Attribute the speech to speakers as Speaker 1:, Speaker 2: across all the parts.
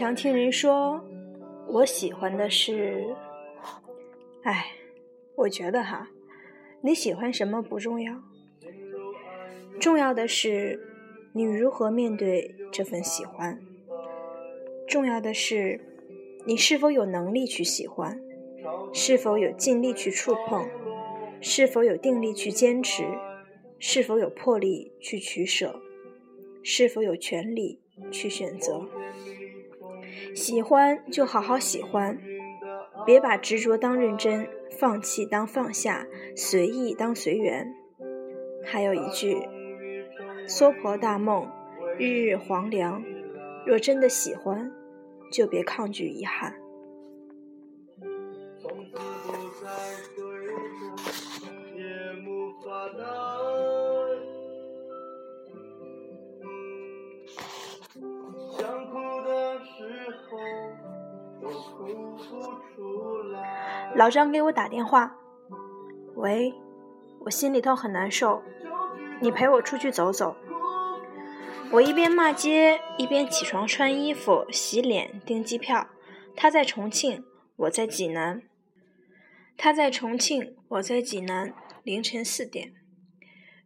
Speaker 1: 常听人说，我喜欢的是……哎，我觉得哈，你喜欢什么不重要，重要的是你如何面对这份喜欢。重要的是你是否有能力去喜欢，是否有尽力去触碰，是否有定力去坚持，是否有魄力去取舍，是否有权利去选择。喜欢就好好喜欢，别把执着当认真，放弃当放下，随意当随缘。还有一句：娑婆大梦，日日黄粱。若真的喜欢，就别抗拒遗憾。老张给我打电话，喂，我心里头很难受，你陪我出去走走。我一边骂街，一边起床穿衣服、洗脸、订机票。他在重庆，我在济南。他在重庆，我在济南。凌晨四点，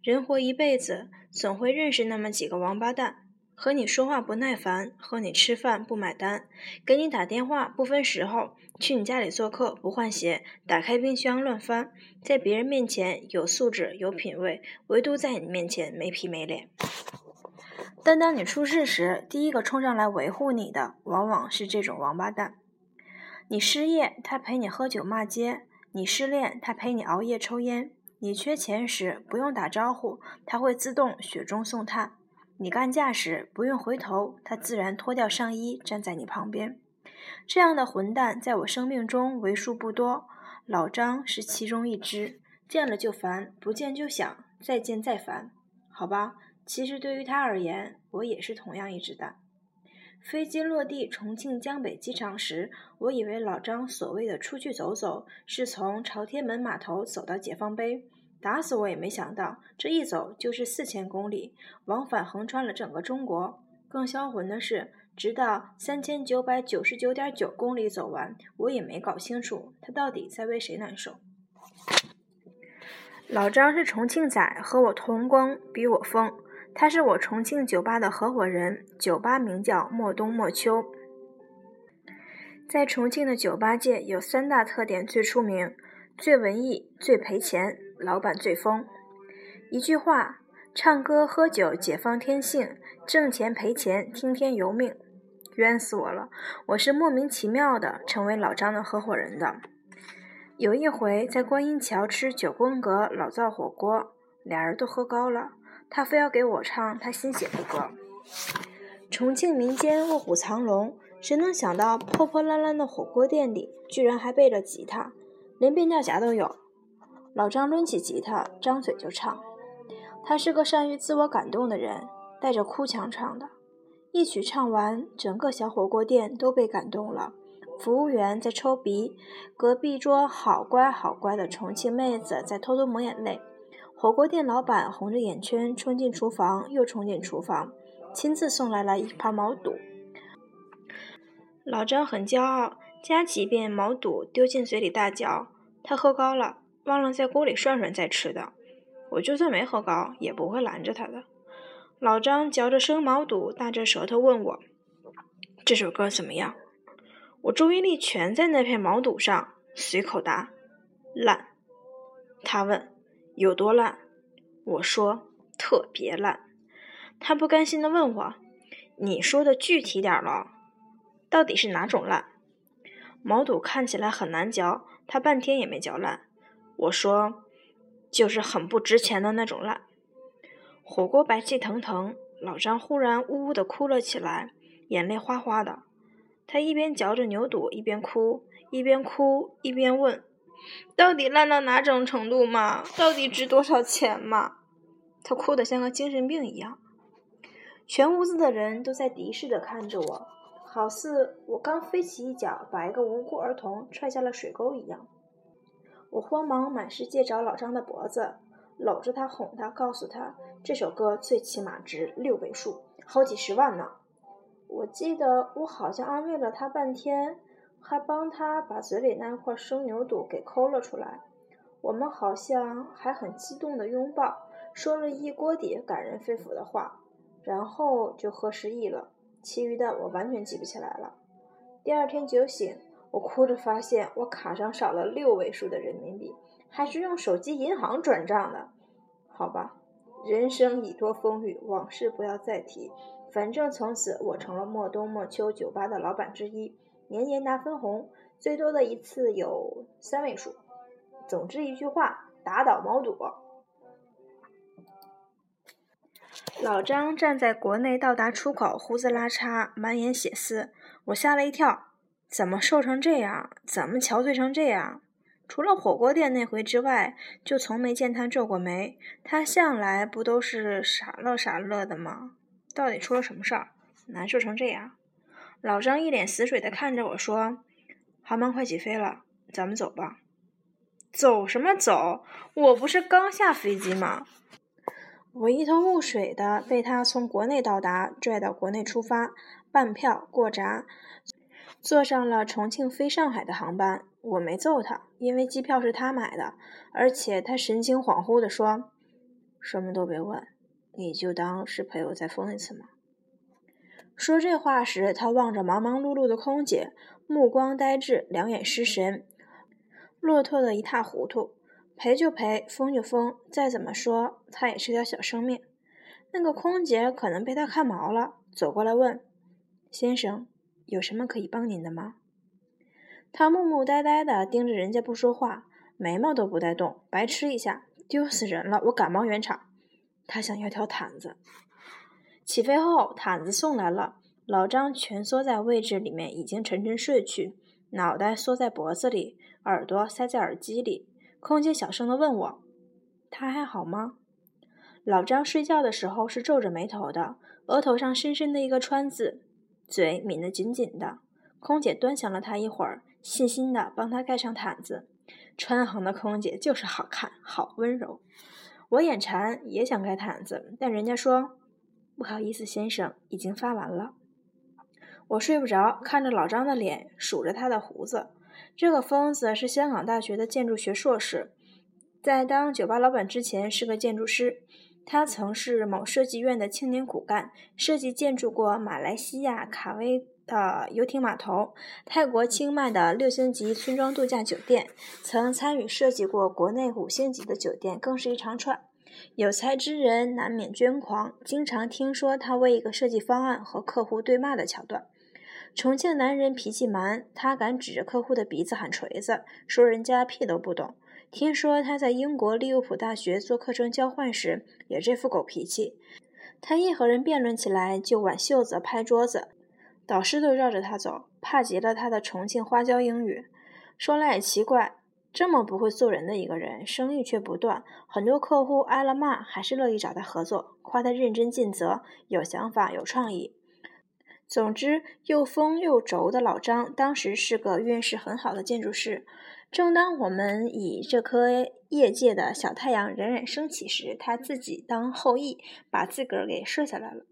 Speaker 1: 人活一辈子，总会认识那么几个王八蛋。和你说话不耐烦，和你吃饭不买单，给你打电话不分时候，去你家里做客不换鞋，打开冰箱乱翻，在别人面前有素质有品位，唯独在你面前没皮没脸。但当你出事时，第一个冲上来维护你的，往往是这种王八蛋。你失业，他陪你喝酒骂街；你失恋，他陪你熬夜抽烟；你缺钱时，不用打招呼，他会自动雪中送炭。你干架时不用回头，他自然脱掉上衣站在你旁边。这样的混蛋在我生命中为数不多，老张是其中一只。见了就烦，不见就想，再见再烦。好吧，其实对于他而言，我也是同样一只蛋。飞机落地重庆江北机场时，我以为老张所谓的出去走走，是从朝天门码头走到解放碑。打死我也没想到，这一走就是四千公里，往返横穿了整个中国。更销魂的是，直到三千九百九十九点九公里走完，我也没搞清楚他到底在为谁难受。老张是重庆仔，和我同光，比我疯。他是我重庆酒吧的合伙人，酒吧名叫莫冬莫秋。在重庆的酒吧界有三大特点最出名：最文艺、最赔钱。老板最疯，一句话：唱歌喝酒解放天性，挣钱赔钱听天由命。冤死我了！我是莫名其妙的成为老张的合伙人的。有一回在观音桥吃九宫格老灶火锅，俩人都喝高了，他非要给我唱他新写的歌。重庆民间卧虎藏龙，谁能想到破破烂烂的火锅店里居然还备了吉他，连变调夹都有。老张抡起吉他，张嘴就唱。他是个善于自我感动的人，带着哭腔唱的。一曲唱完，整个小火锅店都被感动了。服务员在抽鼻，隔壁桌好乖好乖的重庆妹子在偷偷抹眼泪。火锅店老板红着眼圈冲进厨房，又冲进厨房，亲自送来了一盘毛肚。老张很骄傲，夹几遍毛肚丢进嘴里大嚼。他喝高了。忘了在锅里涮涮再吃的，我就算没喝高，也不会拦着他的。老张嚼着生毛肚，大着舌头问我：“这首歌怎么样？”我注意力全在那片毛肚上，随口答：“烂。”他问：“有多烂？”我说：“特别烂。”他不甘心地问我：“你说的具体点了，到底是哪种烂？”毛肚看起来很难嚼，他半天也没嚼烂。我说，就是很不值钱的那种烂。火锅白气腾腾，老张忽然呜呜的哭了起来，眼泪哗哗的。他一边嚼着牛肚，一边哭，一边哭一边问：“到底烂到哪种程度嘛？到底值多少钱嘛？”他哭得像个精神病一样。全屋子的人都在敌视的看着我，好似我刚飞起一脚把一个无辜儿童踹下了水沟一样。我慌忙满世界找老张的脖子，搂着他哄他，告诉他这首歌最起码值六位数，好几十万呢。我记得我好像安慰了他半天，还帮他把嘴里那块生牛肚给抠了出来。我们好像还很激动的拥抱，说了一锅底感人肺腑的话，然后就喝失忆了。其余的我完全记不起来了。第二天酒醒，我哭着发现我卡上少了六位数的人民币，还是用手机银行转账的。好吧，人生已多风雨，往事不要再提。反正从此我成了莫冬莫秋酒吧的老板之一，年年拿分红，最多的一次有三位数。总之一句话，打倒毛肚。老张站在国内到达出口，胡子拉碴，满眼血丝。我吓了一跳，怎么瘦成这样？怎么憔悴成这样？除了火锅店那回之外，就从没见他皱过眉。他向来不都是傻乐傻乐的吗？到底出了什么事儿？难受成这样？老张一脸死水的看着我说：“航班快起飞了，咱们走吧。”走什么走？我不是刚下飞机吗？我一头雾水的被他从国内到达拽到国内出发。办票过闸，坐上了重庆飞上海的航班。我没揍他，因为机票是他买的，而且他神情恍惚地说：“什么都别问，你就当是陪我再疯一次嘛。”说这话时，他望着忙忙碌碌的空姐，目光呆滞，两眼失神，落拓的一塌糊涂。赔就赔，疯就疯，再怎么说，他也是条小生命。那个空姐可能被他看毛了，走过来问。先生，有什么可以帮您的吗？他木木呆呆的盯着人家不说话，眉毛都不带动，白痴一下，丢死人了！我赶忙圆场。他想要条毯子。起飞后，毯子送来了。老张蜷缩在位置里面，已经沉沉睡去，脑袋缩在脖子里，耳朵塞在耳机里。空姐小声的问我：“他还好吗？”老张睡觉的时候是皱着眉头的，额头上深深的一个川字。嘴抿得紧紧的，空姐端详了他一会儿，细心的帮他盖上毯子。川航的空姐就是好看，好温柔。我眼馋，也想盖毯子，但人家说不好意思，先生已经发完了。我睡不着，看着老张的脸，数着他的胡子。这个疯子是香港大学的建筑学硕士，在当酒吧老板之前是个建筑师。他曾是某设计院的青年骨干，设计建筑过马来西亚卡威的游艇码头、泰国清迈的六星级村庄度假酒店，曾参与设计过国内五星级的酒店，更是一长串。有才之人难免捐狂，经常听说他为一个设计方案和客户对骂的桥段。重庆男人脾气蛮，他敢指着客户的鼻子喊锤子，说人家屁都不懂。听说他在英国利物浦大学做课程交换时也这副狗脾气，他一和人辩论起来就挽袖子拍桌子，导师都绕着他走，怕极了他的重庆花椒英语。说来也奇怪，这么不会做人的一个人，生意却不断，很多客户挨了骂还是乐意找他合作，夸他认真尽责，有想法有创意。总之，又疯又轴的老张当时是个运势很好的建筑师。正当我们以这颗业界的小太阳冉冉升起时，他自己当后羿，把自个儿给射下来了。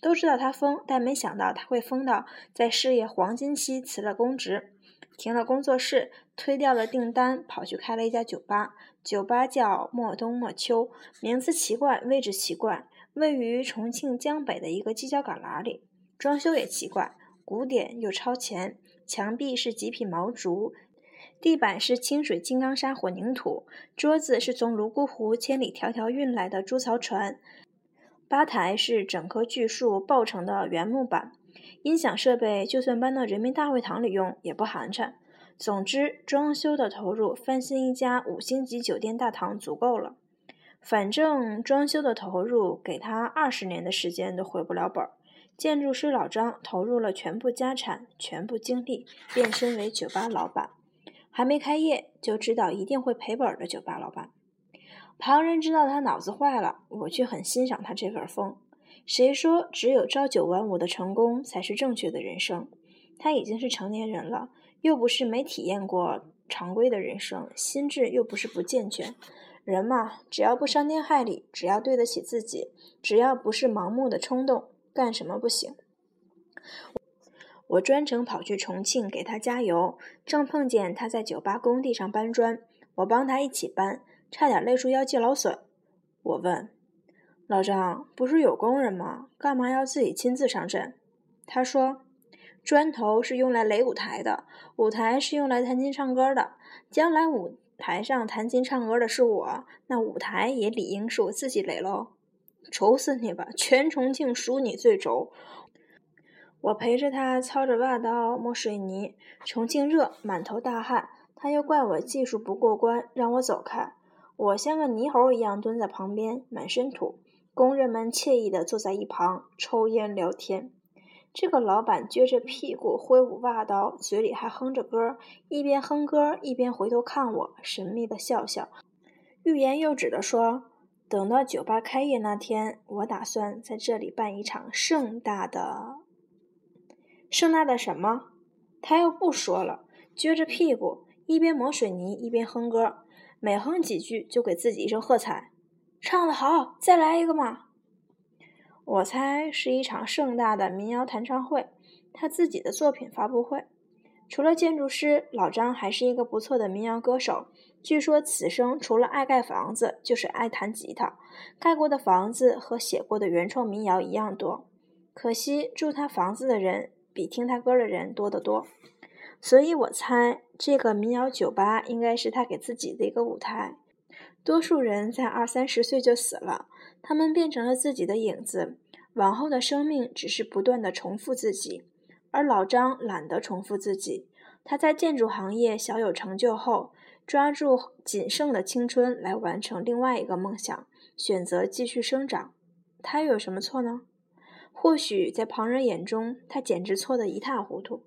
Speaker 1: 都知道他疯，但没想到他会疯到在事业黄金期辞了公职，停了工作室，推掉了订单，跑去开了一家酒吧。酒吧叫莫冬莫秋，名字奇怪，位置奇怪，位于重庆江北的一个犄角旮旯里。装修也奇怪，古典又超前，墙壁是极品毛竹。地板是清水金刚砂混凝土，桌子是从泸沽湖千里迢迢运来的猪槽船，吧台是整棵巨树抱成的原木板，音响设备就算搬到人民大会堂里用也不寒碜。总之，装修的投入翻新一家五星级酒店大堂足够了。反正装修的投入给他二十年的时间都回不了本儿。建筑师老张投入了全部家产、全部精力，变身为酒吧老板。还没开业就知道一定会赔本的酒吧老板，旁人知道他脑子坏了，我却很欣赏他这份疯。谁说只有朝九晚五的成功才是正确的人生？他已经是成年人了，又不是没体验过常规的人生，心智又不是不健全。人嘛，只要不伤天害理，只要对得起自己，只要不是盲目的冲动，干什么不行？我专程跑去重庆给他加油，正碰见他在酒吧工地上搬砖，我帮他一起搬，差点累出腰肌劳损。我问老张：“不是有工人吗？干嘛要自己亲自上阵？”他说：“砖头是用来垒舞台的，舞台是用来弹琴唱歌的。将来舞台上弹琴唱歌的是我，那舞台也理应是我自己垒喽。愁死你吧！全重庆数你最轴。”我陪着他操着挖刀磨水泥，重庆热，满头大汗。他又怪我技术不过关，让我走开。我像个泥猴一样蹲在旁边，满身土。工人们惬意地坐在一旁抽烟聊天。这个老板撅着屁股挥舞挖刀，嘴里还哼着歌，一边哼歌一边回头看我，神秘地笑笑，欲言又止地说：“等到酒吧开业那天，我打算在这里办一场盛大的。”盛大的什么？他又不说了，撅着屁股，一边抹水泥一边哼歌，每哼几句就给自己一声喝彩：“唱得好，再来一个嘛！”我猜是一场盛大的民谣弹唱会，他自己的作品发布会。除了建筑师，老张还是一个不错的民谣歌手。据说此生除了爱盖房子，就是爱弹吉他。盖过的房子和写过的原创民谣一样多。可惜住他房子的人。比听他歌的人多得多，所以我猜这个民谣酒吧应该是他给自己的一个舞台。多数人在二三十岁就死了，他们变成了自己的影子，往后的生命只是不断的重复自己。而老张懒得重复自己，他在建筑行业小有成就后，抓住仅剩的青春来完成另外一个梦想，选择继续生长。他又有什么错呢？或许在旁人眼中，他简直错得一塌糊涂。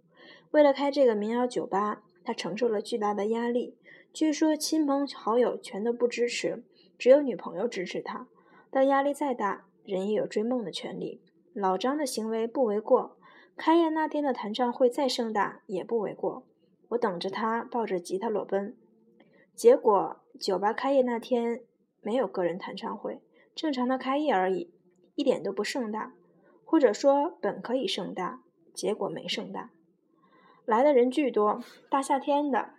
Speaker 1: 为了开这个民谣酒吧，他承受了巨大的压力。据说亲朋好友全都不支持，只有女朋友支持他。但压力再大，人也有追梦的权利。老张的行为不为过，开业那天的弹唱会再盛大也不为过。我等着他抱着吉他裸奔。结果酒吧开业那天没有个人弹唱会，正常的开业而已，一点都不盛大。或者说本可以盛大，结果没盛大。来的人巨多，大夏天的，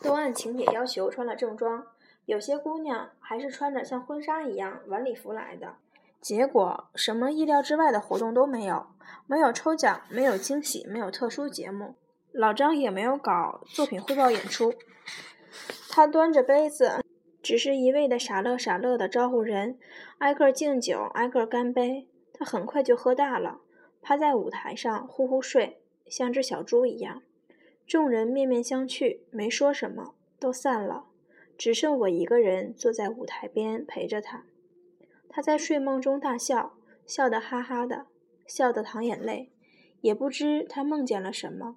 Speaker 1: 都按请帖要求穿了正装，有些姑娘还是穿着像婚纱一样晚礼服来的。结果什么意料之外的活动都没有，没有抽奖，没有惊喜，没有特殊节目。老张也没有搞作品汇报演出，他端着杯子，只是一味的傻乐傻乐的招呼人，挨个敬酒，挨个干杯。他很快就喝大了，趴在舞台上呼呼睡，像只小猪一样。众人面面相觑，没说什么，都散了，只剩我一个人坐在舞台边陪着他。他在睡梦中大笑，笑得哈哈的，笑得淌眼泪，也不知他梦见了什么。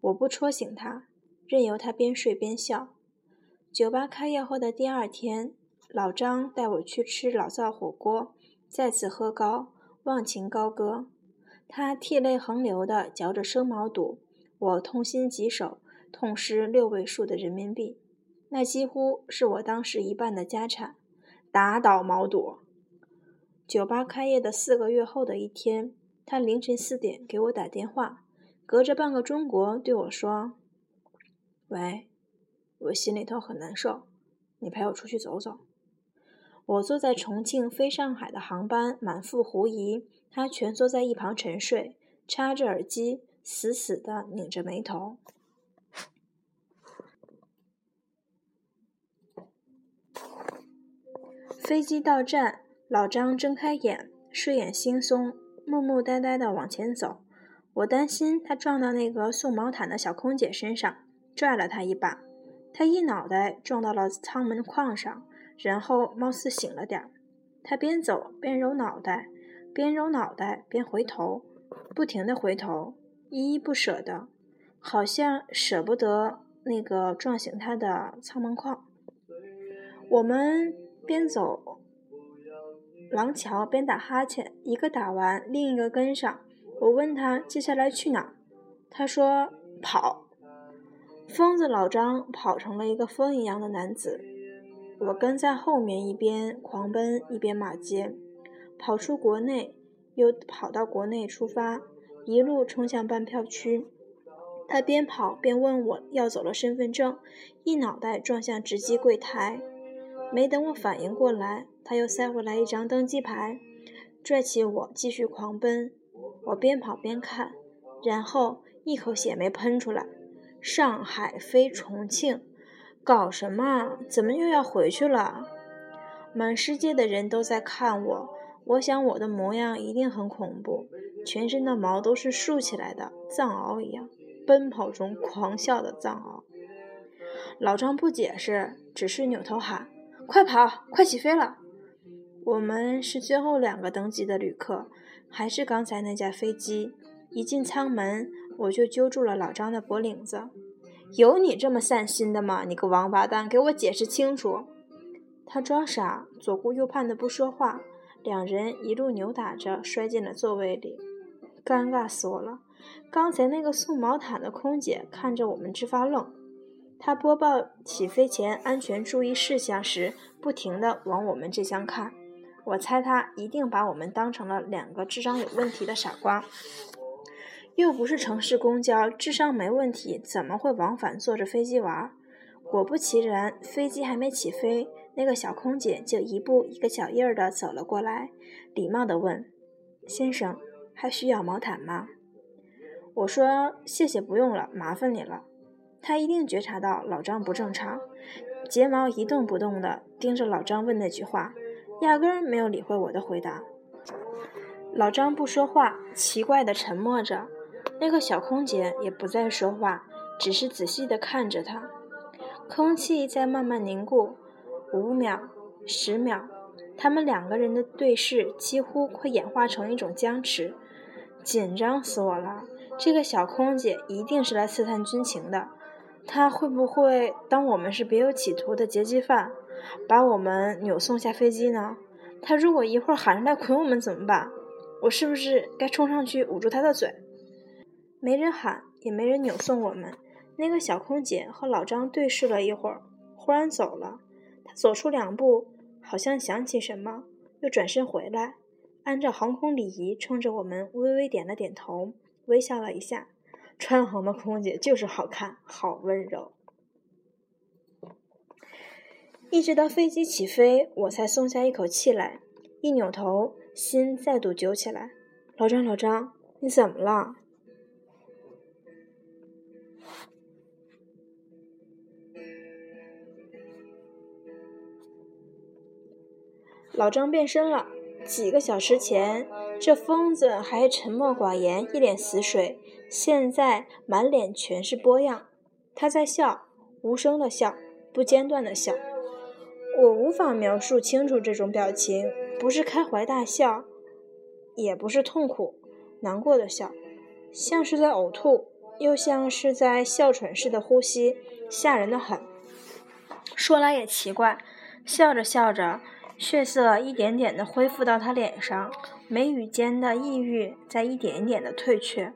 Speaker 1: 我不戳醒他，任由他边睡边笑。酒吧开业后的第二天，老张带我去吃老灶火锅，再次喝高。忘情高歌，他涕泪横流地嚼着生毛肚，我痛心疾首，痛失六位数的人民币，那几乎是我当时一半的家产。打倒毛肚！酒吧开业的四个月后的一天，他凌晨四点给我打电话，隔着半个中国对我说：“喂，我心里头很难受，你陪我出去走走。”我坐在重庆飞上海的航班，满腹狐疑。他蜷缩在一旁沉睡，插着耳机，死死地拧着眉头。飞机到站，老张睁开眼，睡眼惺忪，木木呆呆的往前走。我担心他撞到那个送毛毯的小空姐身上，拽了他一把。他一脑袋撞到了舱门框上。然后貌似醒了点儿，他边走边揉脑袋，边揉脑袋边回头，不停地回头，依依不舍的，好像舍不得那个撞醒他的舱门框。我们边走廊桥边打哈欠，一个打完另一个跟上。我问他接下来去哪，他说跑。疯子老张跑成了一个风一样的男子。我跟在后面，一边狂奔一边骂街，跑出国内，又跑到国内出发，一路冲向办票区。他边跑边问我要走了身份证，一脑袋撞向值机柜台。没等我反应过来，他又塞回来一张登机牌，拽起我继续狂奔。我边跑边看，然后一口血没喷出来。上海飞重庆，搞什么？怎么又要回去了？满世界的人都在看我，我想我的模样一定很恐怖，全身的毛都是竖起来的，藏獒一样。奔跑中狂笑的藏獒，老张不解释，只是扭头喊：“快跑，快起飞了！”我们是最后两个登机的旅客，还是刚才那架飞机？一进舱门，我就揪住了老张的脖领子：“有你这么散心的吗？你个王八蛋，给我解释清楚！”他装傻，左顾右盼的不说话，两人一路扭打着摔进了座位里，尴尬死我了。刚才那个送毛毯的空姐看着我们直发愣，她播报起飞前安全注意事项时，不停地往我们这厢看。我猜她一定把我们当成了两个智商有问题的傻瓜。又不是城市公交，智商没问题，怎么会往返坐着飞机玩？果不其然，飞机还没起飞，那个小空姐就一步一个脚印儿地走了过来，礼貌地问：“先生，还需要毛毯吗？”我说谢谢，不用了，麻烦你了。他一定觉察到老张不正常，睫毛一动不动地盯着老张问那句话，压根儿没有理会我的回答。老张不说话，奇怪地沉默着。那个小空姐也不再说话，只是仔细地看着他。空气在慢慢凝固，五秒、十秒，他们两个人的对视几乎快演化成一种僵持，紧张死我了。这个小空姐一定是来刺探军情的，她会不会当我们是别有企图的劫机犯，把我们扭送下飞机呢？她如果一会儿喊上来捆我们怎么办？我是不是该冲上去捂住她的嘴？没人喊，也没人扭送我们。那个小空姐和老张对视了一会儿，忽然走了。走出两步，好像想起什么，又转身回来，按照航空礼仪，冲着我们微微点了点头。微笑了一下，川航的空姐就是好看，好温柔。一直到飞机起飞，我才松下一口气来。一扭头，心再度揪起来。老张，老张，你怎么了？老张变身了。几个小时前，这疯子还沉默寡言，一脸死水，现在满脸全是波样。他在笑，无声的笑，不间断的笑。我无法描述清楚这种表情，不是开怀大笑，也不是痛苦难过的笑，像是在呕吐，又像是在哮喘似的呼吸，吓人的很。说来也奇怪，笑着笑着。血色一点点的恢复到他脸上，眉宇间的抑郁在一点一点的退却。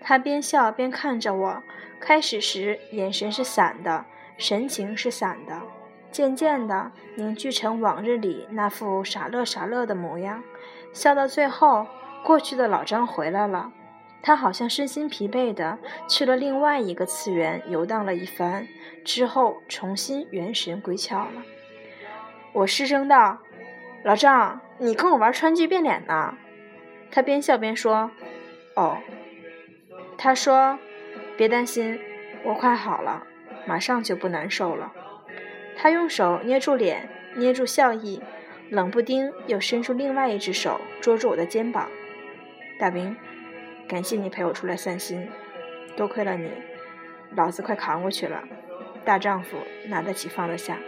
Speaker 1: 他边笑边看着我，开始时眼神是散的，神情是散的，渐渐的凝聚成往日里那副傻乐傻乐的模样。笑到最后，过去的老张回来了，他好像身心疲惫的去了另外一个次元游荡了一番，之后重新元神归窍了。我失声道：“老张，你跟我玩川剧变脸呢？”他边笑边说：“哦。”他说：“别担心，我快好了，马上就不难受了。”他用手捏住脸，捏住笑意，冷不丁又伸出另外一只手捉住我的肩膀。大兵，感谢你陪我出来散心，多亏了你，老子快扛过去了。大丈夫拿得起放得下。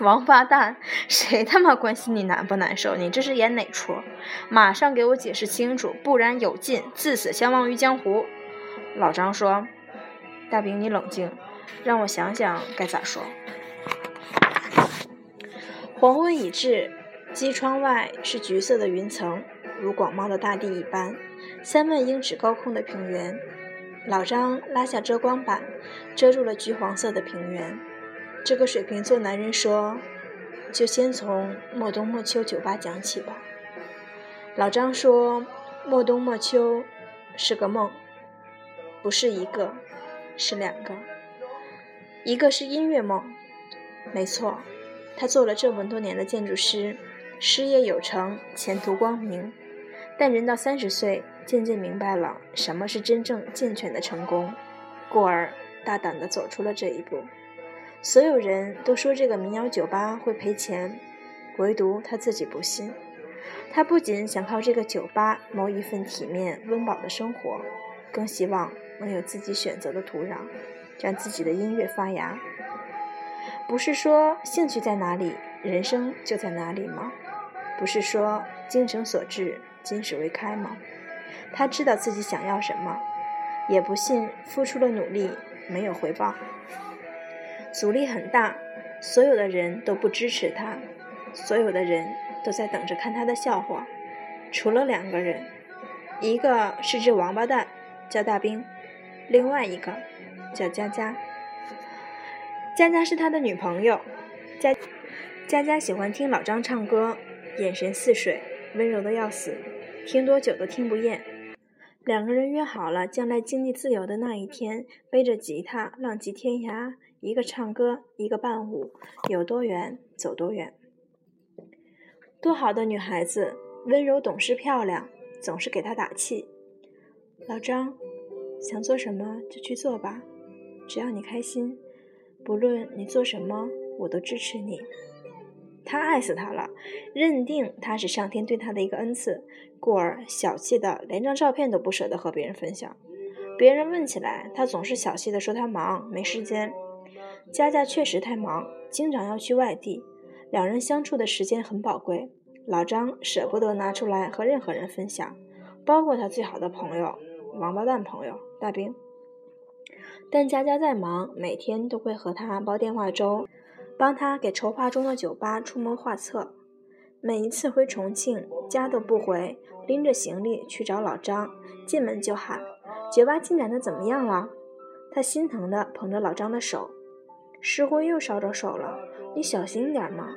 Speaker 1: 王八蛋，谁他妈关心你难不难受？你这是演哪出？马上给我解释清楚，不然有劲，自此相忘于江湖。老张说：“大兵，你冷静，让我想想该咋说。”黄昏已至，机窗外是橘色的云层，如广袤的大地一般，三万英尺高空的平原。老张拉下遮光板，遮住了橘黄色的平原。这个水瓶座男人说：“就先从莫冬莫秋酒吧讲起吧。”老张说：“莫冬莫秋，是个梦，不是一个，是两个。一个是音乐梦，没错，他做了这么多年的建筑师，事业有成，前途光明。但人到三十岁，渐渐明白了什么是真正健全的成功，故而大胆地走出了这一步。所有人都说这个民谣酒吧会赔钱，唯独他自己不信。他不仅想靠这个酒吧谋一份体面温饱的生活，更希望能有自己选择的土壤。让自己的音乐发芽，不是说兴趣在哪里，人生就在哪里吗？不是说精诚所至，金石为开吗？他知道自己想要什么，也不信付出了努力没有回报。阻力很大，所有的人都不支持他，所有的人都在等着看他的笑话，除了两个人，一个是只王八蛋，叫大兵，另外一个。叫佳佳，佳佳是他的女朋友。佳佳佳喜欢听老张唱歌，眼神似水，温柔的要死，听多久都听不厌。两个人约好了，将来经济自由的那一天，背着吉他浪迹天涯，一个唱歌，一个伴舞，有多远走多远。多好的女孩子，温柔懂事漂亮，总是给他打气。老张，想做什么就去做吧。只要你开心，不论你做什么，我都支持你。他爱死他了，认定他是上天对他的一个恩赐，故而小气的连张照片都不舍得和别人分享。别人问起来，他总是小气的说他忙没时间。佳佳确实太忙，经常要去外地，两人相处的时间很宝贵。老张舍不得拿出来和任何人分享，包括他最好的朋友——王八蛋朋友大兵。但佳佳再忙，每天都会和他煲电话粥，帮他给筹划中的酒吧出谋划策。每一次回重庆，家都不回，拎着行李去找老张，进门就喊：“酒吧进展的怎么样了？”他心疼地捧着老张的手：“石灰又烧着手了，你小心点嘛。”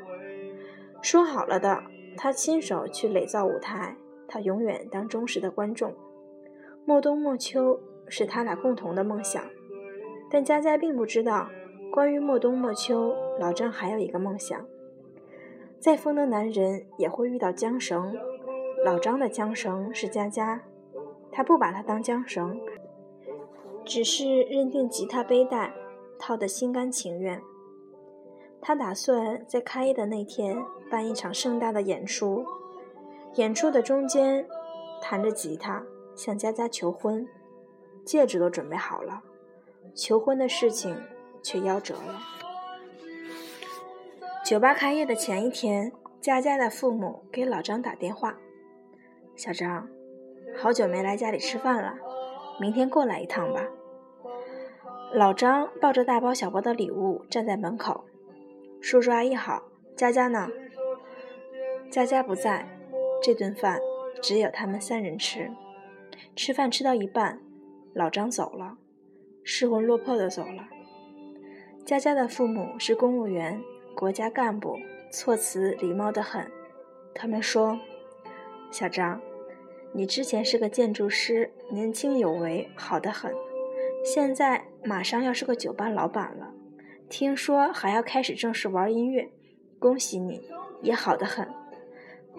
Speaker 1: 说好了的，他亲手去垒造舞台，他永远当忠实的观众。莫冬莫秋是他俩共同的梦想。但佳佳并不知道，关于莫冬莫秋，老张还有一个梦想。再疯的男人也会遇到缰绳，老张的缰绳是佳佳，他不把她当缰绳，只是认定吉他背带，套得心甘情愿。他打算在开业的那天办一场盛大的演出，演出的中间，弹着吉他向佳佳求婚，戒指都准备好了。求婚的事情却夭折了。酒吧开业的前一天，佳佳的父母给老张打电话：“小张，好久没来家里吃饭了，明天过来一趟吧。”老张抱着大包小包的礼物站在门口：“叔叔阿姨好，佳佳呢？”佳佳不在，这顿饭只有他们三人吃。吃饭吃到一半，老张走了。失魂落魄的走了。佳佳的父母是公务员、国家干部，措辞礼貌得很。他们说：“小张，你之前是个建筑师，年轻有为，好得很。现在马上要是个酒吧老板了，听说还要开始正式玩音乐，恭喜你，也好得很。”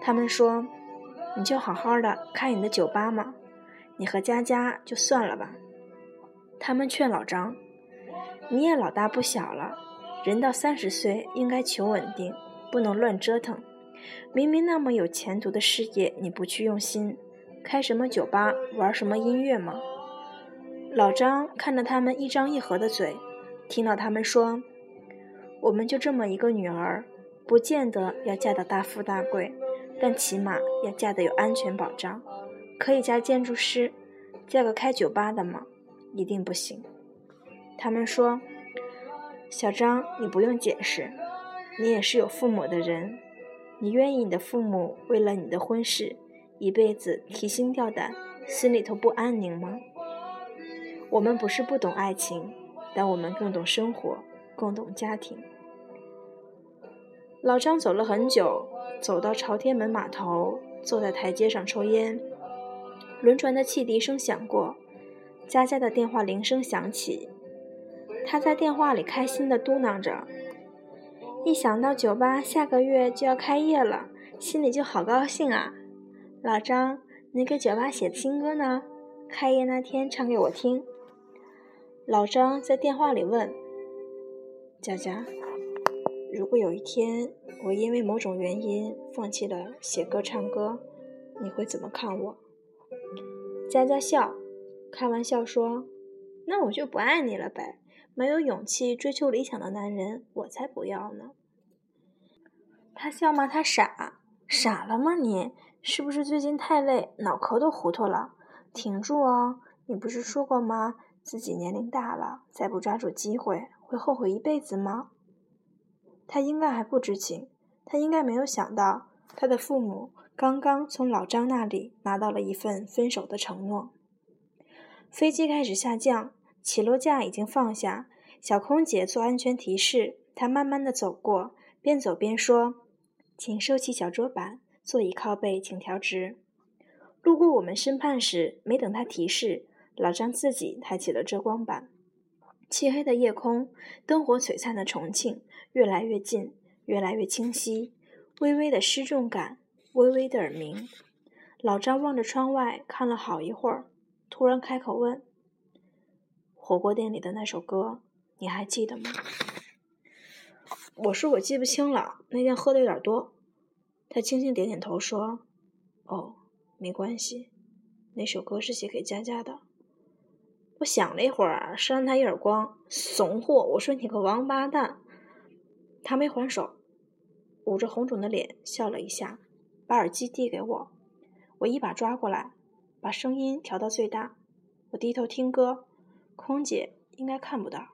Speaker 1: 他们说：“你就好好的开你的酒吧嘛，你和佳佳就算了吧。”他们劝老张：“你也老大不小了，人到三十岁应该求稳定，不能乱折腾。明明那么有前途的事业，你不去用心，开什么酒吧，玩什么音乐吗？”老张看着他们一张一合的嘴，听到他们说：“我们就这么一个女儿，不见得要嫁得大富大贵，但起码要嫁得有安全保障，可以嫁建筑师，嫁个开酒吧的吗？”一定不行。他们说：“小张，你不用解释，你也是有父母的人，你愿意你的父母为了你的婚事一辈子提心吊胆，心里头不安宁吗？”我们不是不懂爱情，但我们更懂生活，更懂家庭。老张走了很久，走到朝天门码头，坐在台阶上抽烟。轮船的汽笛声响过，佳佳的电话铃声响起，他在电话里开心地嘟囔着：“一想到酒吧下个月就要开业了，心里就好高兴啊！老张，你给酒吧写的新歌呢？开业那天唱给我听。”老张在电话里问：“佳佳，如果有一天我因为某种原因放弃了写歌唱歌，你会怎么看我？”佳佳笑，开玩笑说：“那我就不爱你了呗，没有勇气追求理想的男人，我才不要呢。”他笑骂他傻，傻了吗你？是不是最近太累，脑壳都糊涂了？挺住哦，你不是说过吗？自己年龄大了，再不抓住机会，会后悔一辈子吗？他应该还不知情，他应该没有想到，他的父母。刚刚从老张那里拿到了一份分手的承诺。飞机开始下降，起落架已经放下，小空姐做安全提示。她慢慢的走过，边走边说：“请收起小桌板，座椅靠背请调直。”路过我们身畔时，没等他提示，老张自己抬起了遮光板。漆黑的夜空，灯火璀璨的重庆，越来越近，越来越清晰，微微的失重感。微微的耳鸣，老张望着窗外看了好一会儿，突然开口问：“火锅店里的那首歌，你还记得吗？”我说：“我记不清了，那天喝的有点多。”他轻轻点点头说：“哦，没关系，那首歌是写给佳佳的。”我想了一会儿，扇他一耳光：“怂货！”我说：“你个王八蛋！”他没还手，捂着红肿的脸笑了一下。把耳机递给我，我一把抓过来，把声音调到最大。我低头听歌，空姐应该看不到。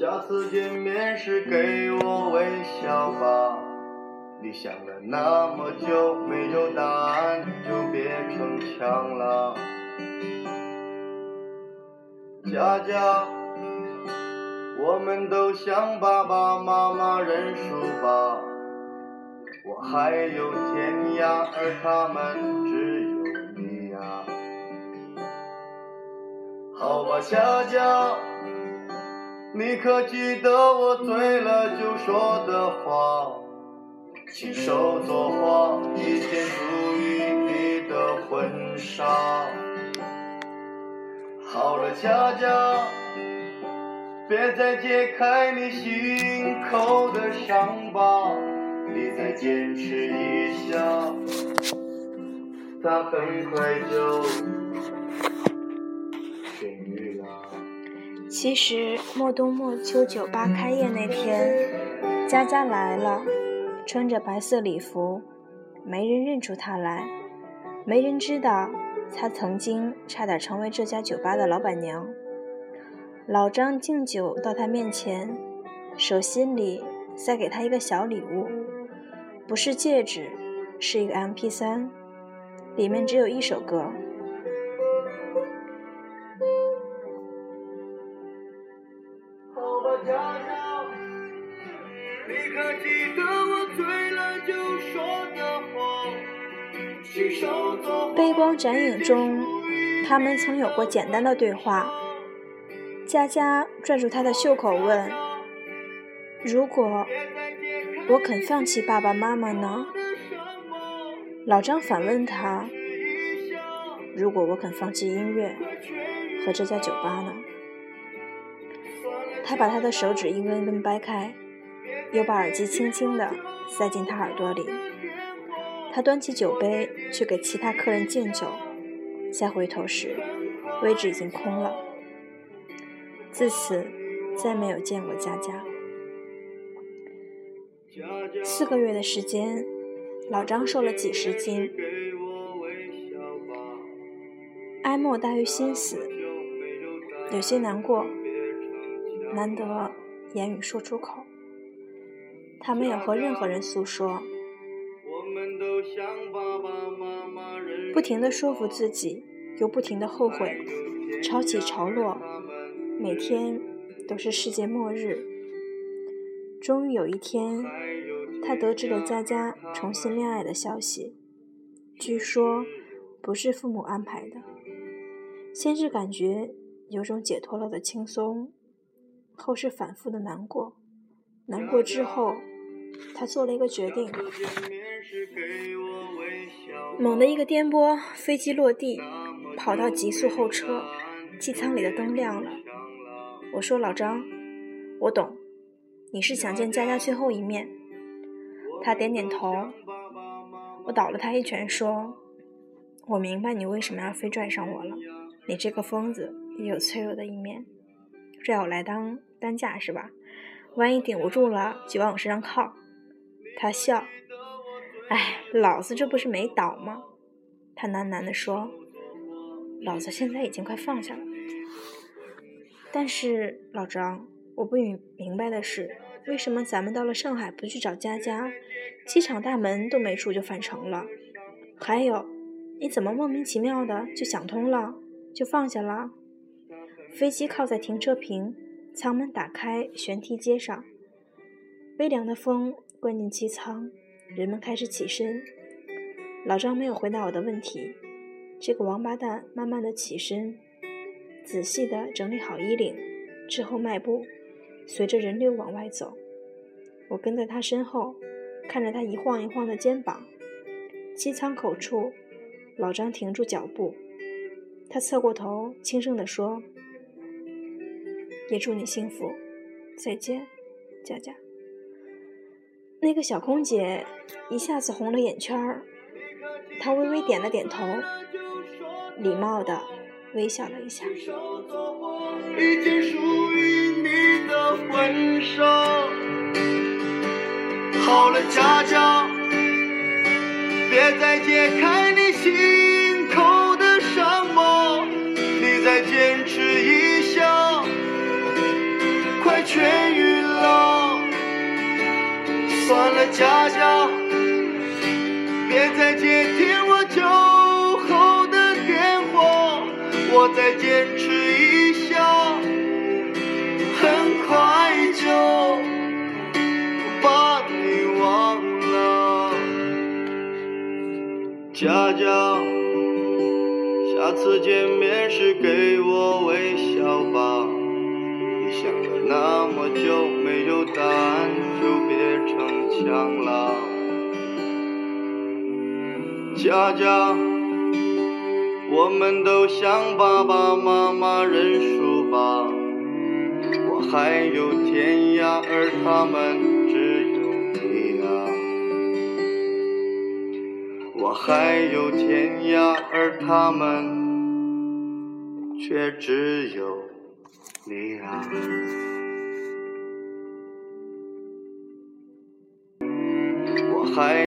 Speaker 2: 下次见面时给我微笑吧。你想了那么久没有答案，就别逞强了。佳佳。我们都向爸爸妈妈认输吧，我还有天涯，而他们只有你呀。好吧，佳佳，你可记得我醉了就说的话？亲手作画一件属于你的婚纱。好了，佳佳。别再揭开你心口的伤疤，你再坚持一下，它很快就痊愈了。
Speaker 1: 其实莫冬莫秋酒吧开业那天，佳佳来了，穿着白色礼服，没人认出她来，没人知道她曾经差点成为这家酒吧的老板娘。老张敬酒到他面前，手心里塞给他一个小礼物，不是戒指，是一个 MP3，里面只有一首歌。杯光盏影中，他们曾有过简单的对话。佳佳拽住他的袖口问：“如果我肯放弃爸爸妈妈呢？”老张反问他：“如果我肯放弃音乐和这家酒吧呢？”他把他的手指一根根掰开，又把耳机轻轻地塞进他耳朵里。他端起酒杯去给其他客人敬酒，再回头时，位置已经空了。自此，再没有见过佳佳。四个月的时间，老张瘦了几十斤。哀莫大于心死，有些难过，难得言语说出口。他没有和任何人诉说，不停的说服自己，又不停的后悔，潮起潮落。每天都是世界末日。终于有一天，他得知了佳佳重新恋爱的消息，据说不是父母安排的。先是感觉有种解脱了的轻松，后是反复的难过。难过之后，他做了一个决定。猛的一个颠簸，飞机落地，跑到急速后车，机舱里的灯亮了。我说：“老张，我懂，你是想见佳佳最后一面。”他点点头。我倒了他一拳，说：“我明白你为什么要非拽上我了。你这个疯子也有脆弱的一面，拽我来当担架是吧？万一顶不住了，就往我身上靠。”他笑。哎，老子这不是没倒吗？他喃喃地说：“老子现在已经快放下了。”但是老张，我不明明白的是，为什么咱们到了上海不去找佳佳，机场大门都没出就返程了？还有，你怎么莫名其妙的就想通了，就放下了？飞机靠在停车坪，舱门打开，舷梯接上，微凉的风灌进机舱。人们开始起身，老张没有回答我的问题。这个王八蛋慢慢的起身，仔细的整理好衣领，之后迈步，随着人流往外走。我跟在他身后，看着他一晃一晃的肩膀。机舱口处，老张停住脚步，他侧过头，轻声地说：“也祝你幸福，再见，佳佳。”那个小空姐一下子红了眼圈儿，她微微点了点头，礼貌的微笑了一下。好了，佳佳，别再解开你心算了，佳佳，别再接听我酒后的电话，我再坚持一下，很快就把你忘了。佳佳，下次见面时给我微笑吧。你想了那么久，逞。强了，佳佳，我们都向爸爸妈妈认输吧。我还有天涯，而他们只有你啊。我还有天涯，而他们却只有你啊。hi